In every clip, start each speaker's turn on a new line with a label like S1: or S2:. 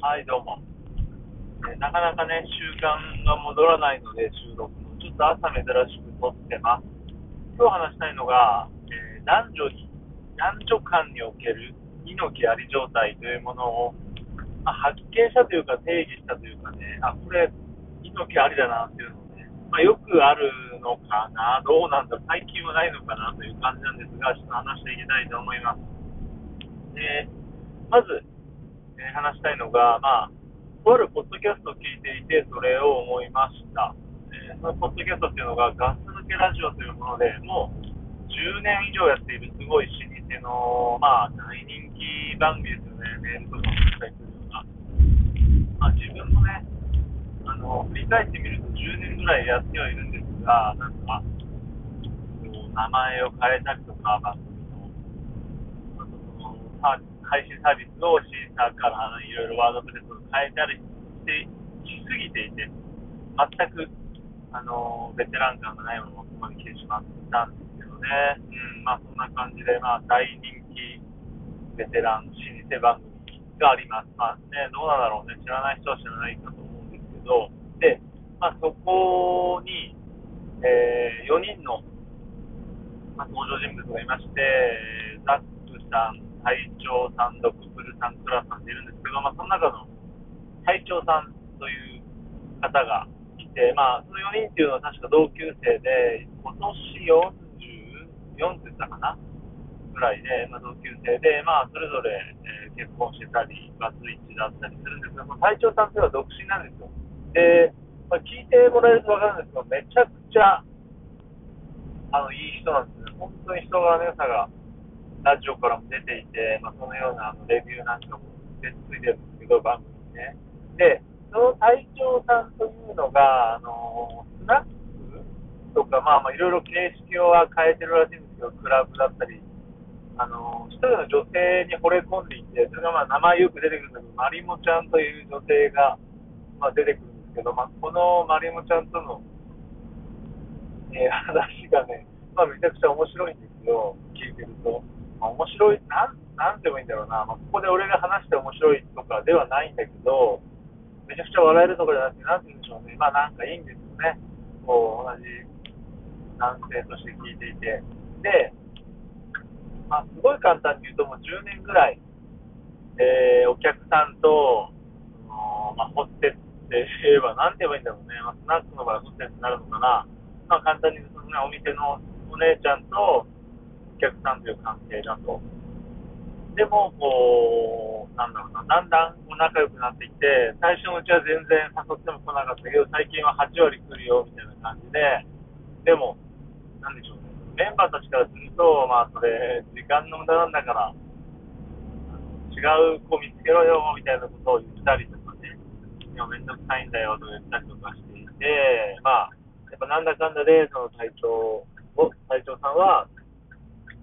S1: はい、どうも。えなかなかね、習慣が戻らないので、収録も。ちょっと朝珍しく撮ってます。今日話したいのが、えー男女に、男女間における猪木あり状態というものを、まあ、発見したというか、定義したというかね、あ、これ、猪木ありだなっていうのをね、まあ、よくあるのかな、どうなんだ、最近はないのかなという感じなんですが、ちょっと話していきたいと思います。で、まず、え話したいのが、まあ、とあるポッドキャストを聞いていて、それを思いました。えーそのポッドキャストっていうのが、ガス抜けラジオというもので、もう10年以上やっているすごい老舗の、まあ、大人気番組ですよね、メールとかもしたりするような。まあ、自分もね、あの、振り返ってみると10年ぐらいやってはいるんですが、なんか、こう名前を変えたりとか、番組の、あとそのサー配信サービスをシーサーからいろいろワードプレスを変えたりしてしすぎていて、全く、あのベテラン感がないままここまで来てしまったんですけどね、うん、まあそんな感じで、まあ大人気ベテラン老舗番組があります。まあね、どうなんだろうね、知らない人は知らないかと思うんですけど、で、まあそこに、え4人の、まあ、登場人物がいまして、ザックさん、隊長さん、ドクプルさん、クラさんっているんですけど、まあ、その中の隊長さんという方がいて、まあ、その4人っていうのは確か同級生で、今年44って言ったかなぐらいで、まあ、同級生で、まあ、それぞれ、えー結婚してたり、バツイチだったりするんですけど、その隊長さんっていうのは独身なんですよ。で、まあ、聞いてもらえると分かるんですけど、めちゃくちゃ、あの、いい人なんですね。本当に人柄の良さが、ラジオからも出ていて、まあ、そのようなあのレビューなんかも出ついてるんですけど、番組ね。で、その隊長さんというのが、あの、スナックとか、まあまあ、いろいろ形式は変えてるらしいんですけど、クラブだったり、あの、一人の女性に惚れ込んでいて、それがまあ、名前よく出てくるんだけど、マリモちゃんという女性が、まあ、出てくるんですけど、まあ、このマリモちゃんとの、えー話がね、まあ、めちゃくちゃ面白いんですよ、聞いてると。まあ、面白い、なん、なんてもいいんだろうな、まあ、ここで俺が話して面白いとかではないんだけど、めちゃくちゃ笑えるとかじゃなくて、なんて言うんでしょうね、まあなんかいいんですよね。こう、同じ男性として聞いていて。で、まあすごい簡単に言うともう10年ぐらい、えーお客さんと、そのまあ、ホステスって言えば、なんて言えばいいんだろうね。まあ、スナックの場合ホステスになるのかな。まあ簡単に言うとね、お店のお姉ちゃんと客さんという関係だと。でも、こう、なんだろうな、だんだん仲良くなっていって、最初のうちは全然誘っても来なかったけど、最近は8割来るよ、みたいな感じで、でも、なんでしょうね、メンバーたちからすると、まあ、それ、時間の無駄なんだから、違う子見つけろよ、みたいなことを言ったりとかね、いや、めんどくさいんだよ、と言ったりとかしていて、まあ、やっぱなんだかんだで、その隊長を、隊長さんは、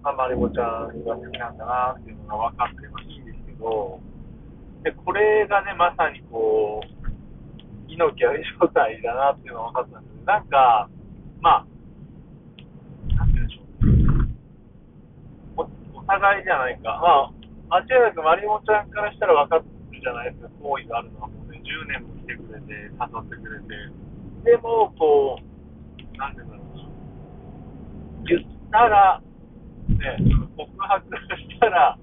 S1: あ、マリモちゃんが好きなんだなっていうのが分かってまあいいんですけど、で、これがね、まさにこう、猪木あり状態だなっていうのが分かったんですけど、なんか、まあ、なんて言うんでしょう。おお互いじゃないか。まあ、間違いなくマリモちゃんからしたら分かってるじゃないですか、好意があるのはもうね、10年も来てくれて、誘ってくれて。でも、こう、なんて言うんだろう。言ったら、告白したら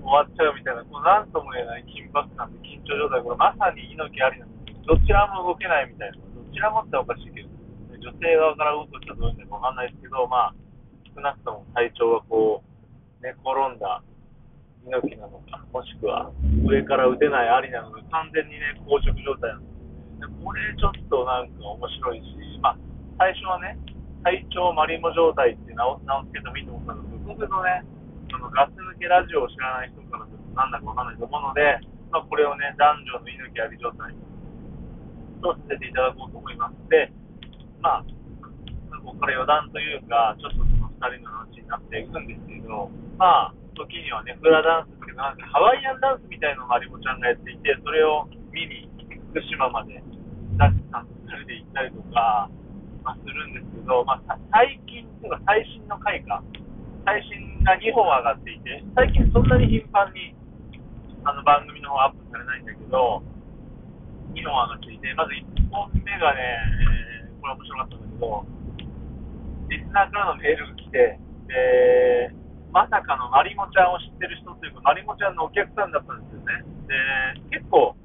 S1: 終わっちゃうみたいな、こうなんとも言えない緊迫感で緊張状態、これまさに猪木ありなんですよ。どちらも動けないみたいな、どちらもっておかしいけど、女性側から動くとしたらどういうんだかわかんないですけど、まあ、少なくとも体調がこう、寝転んだ猪木なのか、もしくは上から打てないありなのか、完全にね、硬直状態なんです。これちょっとなんか面白いし、まあ、最初はね、体調マリモ状態って名を名を付けてもいいと思ったんですけど、僕のね、そのガス抜けラジオを知らない人からするとなんだかわかんないと思うので、まあ、これをね、男女の猪木あり状態とさせていただこうと思います。で、まあ、ここから余談というか、ちょっとその2人の話になっていくんですけど、まあ、時にはね、フラダンスっていうか、なんかハワイアンダンスみたいなのをマリモちゃんがやっていて、それを見に福島までダッチさんと2人で行ったりとか、まあ、するんですけど、まあ、最近っていうか最新の回か、最新が2本上がっていて、最近そんなに頻繁に、あの番組の方アップされないんだけど、2本上がっていて、まず1本目がね、えー、これ面白かったんだけど、リスナーからのメールが来て、で、まさかのまりもちゃんを知ってる人というか、まりもちゃんのお客さんだったんですよね。で、結構、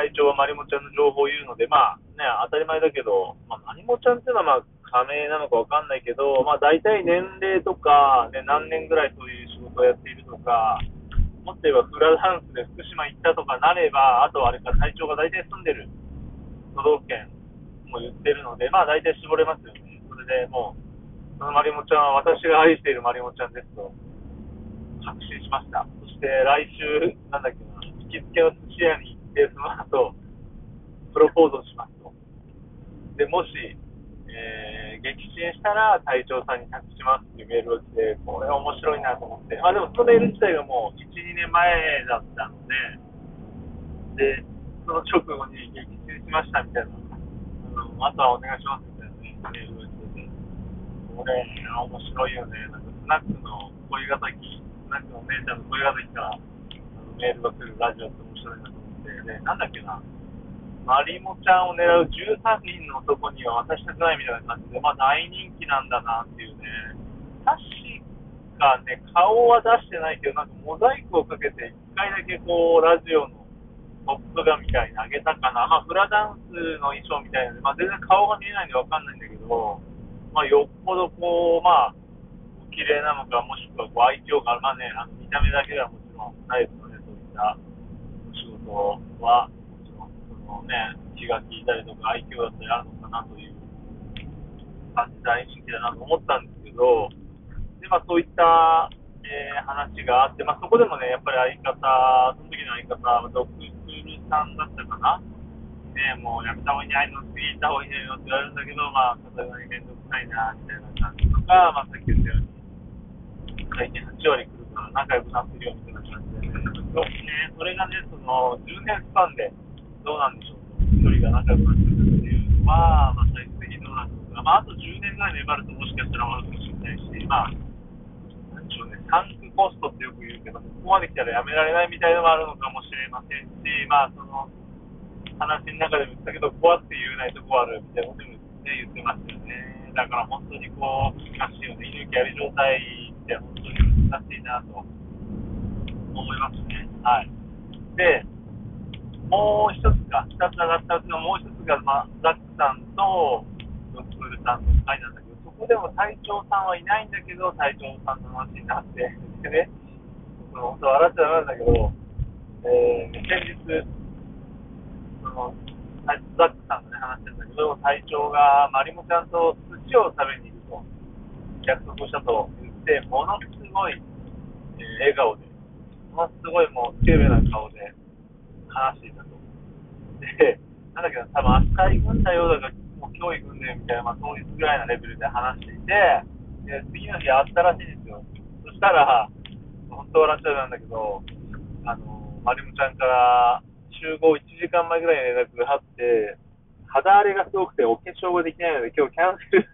S1: 会長はまりもちゃんの情報を言うので、まあね、当たり前だけど、まあ、まりもちゃんっていうのはまあ加盟なのかわかんないけど、まあ大体年齢とか、ね、何年ぐらいそういう仕事をやっているとか、もっと言えばフラダンスで福島行ったとかなれば、あとはあれか隊長が大体住んでる都道府県も言ってるので、まあ大体絞れますよね。それでもう、そのまりもちゃんは私が愛しているまりもちゃんですと確信しました。そして来週、なんだっけな、行きつけの寿司屋にで、その後、プロポーズをしますと。で、もし、えー、撃沈したら隊長さんに託しますっていうメールを来て、これ面白いなと思って。あ、でもそのメール自体がもう1、2年前だったので、で、その直後に撃沈しましたみたいな、うん、あとはお願いしますみたいなね、メールが来てて、これ、面白いよね。なんかスナックの恋敵、スナックのお姉ちゃんの恋敵からメールが来るラジオって面白いなとね、なんだっけな、マリモちゃんを狙う13人の男には渡したくないみたいな感じで、まあ大人気なんだなっていうね、確かね、顔は出してないけど、なんかモザイクをかけて、1回だけこう、ラジオのトップ画みたいに上げたかな、まあフラダンスの衣装みたいなので、まあ全然顔が見えないんでわかんないんだけど、まあよっぽどこう、まあ、綺麗なのか、もしくはこう愛嬌が、まあね、あの見た目だけではもちろんないですよね、そういった仕事は、のね、気が利いたりとか、愛嬌だったりあるのかなという感じ、大人気だなと思ったんですけど、で、まあ、そういった、えー、話があって、まあ、そこでもね、やっぱり相方、その時の相方、ドッグスクールさんだったかな、ね、もうやめた方がいいんじゃないの、次行った方がいいんじゃないの？って言われるんだけど、まあ、さすがにめんどくさいな、みたいな感じとか、まあ、さっき言ったように、回転8割来るから仲良くなってるよみたいな感じで、ね、それがね、その10年スパンでどうなんでしょうと、1人が仲良くなってくるっていうのは、まあ、最終的にどうなんですか、まあ、あと10年ぐらい粘ると、もしかしたら終わるかもしれないし、まあ、なんでしょうね、タンクコストってよく言うけど、ここまで来たらやめられないみたいなのもあるのかもしれませんし、まあ、その話の中でも言ったけど、怖くて言えないとこあるみたいなことも、ね、言ってましたよね。だから本当にこう、難しいよね、犬きあり状態って本当に難しいなと。思いますね。はい。で、もう一つか、二つ上がったうちのもう一つが、まあ、ザックさんとロックールさんの会なんだけど、そこでも隊長さんはいないんだけど、隊長さんの話になって、でね、本当笑っちゃダメなんだけど、えー、先日、その、ザックさんとね、話してるんだけど、隊長がまりもちゃんと寿司を食べに行くと約束したと言って、ものすごい、えー、笑顔で、ものすごいもう、スケベな顔で話しいたと。で、なんだけど、多分明日行くんだよだから、もう今日行くんだよみたいな、まあ、当日ぐらいのレベルで話していて、で次の日会ったらしいんですよ。そしたら、本当笑っちゃうんだけど、あの、まりもちゃんから集合1時間前ぐらいに連絡があって、肌荒れがすごくてお化粧ができないので今日キャンセルし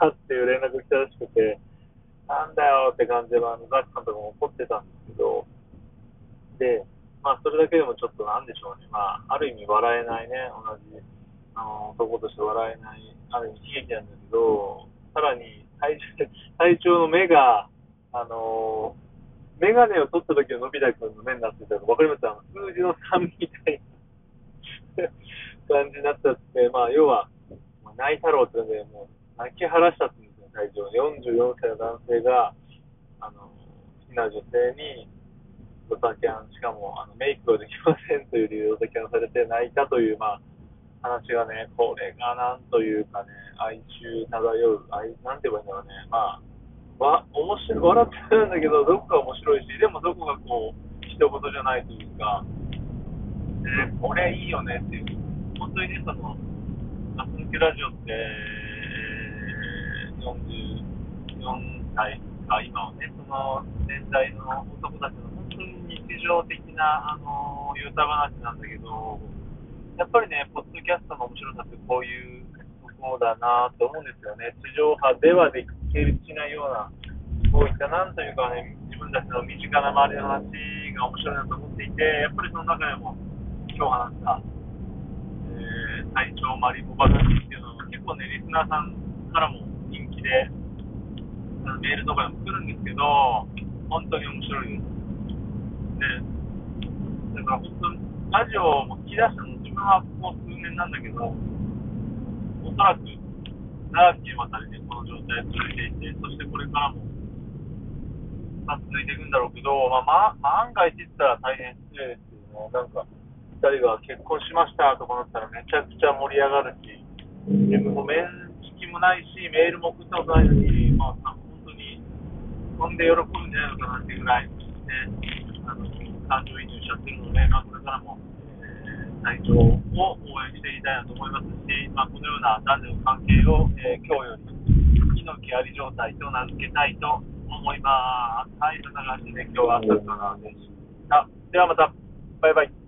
S1: ますっていう連絡が来たらしくて、なんだよって感じで、あのザックさんとかも怒ってたんですけど、で、まあ、それだけでもちょっとなんでしょうね、まあ、ある意味笑えないね、同じあの男として笑えない、ある意味悲劇なんだけど、さらに体体調の目が、あのメガネを取った時ののび太くんの目になってたの分かります？あの数字の3みたいな 感じになっちゃって、まあ、要は、泣いたろうってんで、もう泣き晴らしたっていうんですよ、体調。44歳の男性が、あの、好きな女性に、ドタキャン、しかもあのメイクができませんという理由でドタキャンされて泣いたという、まあ、話がね、これがなんというかね、哀愁漂う、哀なんて言えばいいんだろうね、まあ、わ面白い笑ってるんだけど、どこか面白いし、でもどこかこう、一言じゃないというか、えこれいいよねっていう、本当にね、その、ガス抜けラジオって、44歳か、今はね、その年代の男たちの常的な、あのー、言うた話なんだけど、やっぱりね、ポッドキャストの面白さってこういうところだなと思うんですよね。地上波ではできないような、こういったなんというかね、自分たちの身近な周りの話が面白いなと思っていて、やっぱりその中でも、今日話した、えー、隊長マリモバガシっていうのは、結構ね、リスナーさんからも人気で、メールとかでも来るんですけど、本当に面白いです。ね、だから本当、ラジオも聞き出したの、自分はもう数年なんだけど、おそらく長きにわたりね、この状態続いていて、そしてこれからも、まあ、続いていくんだろうけど、まあ、まあ、万が一って言ったら大変失礼ですけどね、なんか、2人が結婚しましたとかなったらめちゃくちゃ盛り上がるし、自分も面識もないし、メールも送ったことないのに、まあ、本当に、飛んで喜ぶんじゃないのかなっていうぐらい、ね、感情移入しちゃってるので、まあ、これからも、えー、体調を応援していきたいなと思いますし、まあ、このような男女の関係を、えー、今日より、命あり状態と名付けたいと思います。はい、そんな感じで今日は朝からでした。ではまた、バイバイ。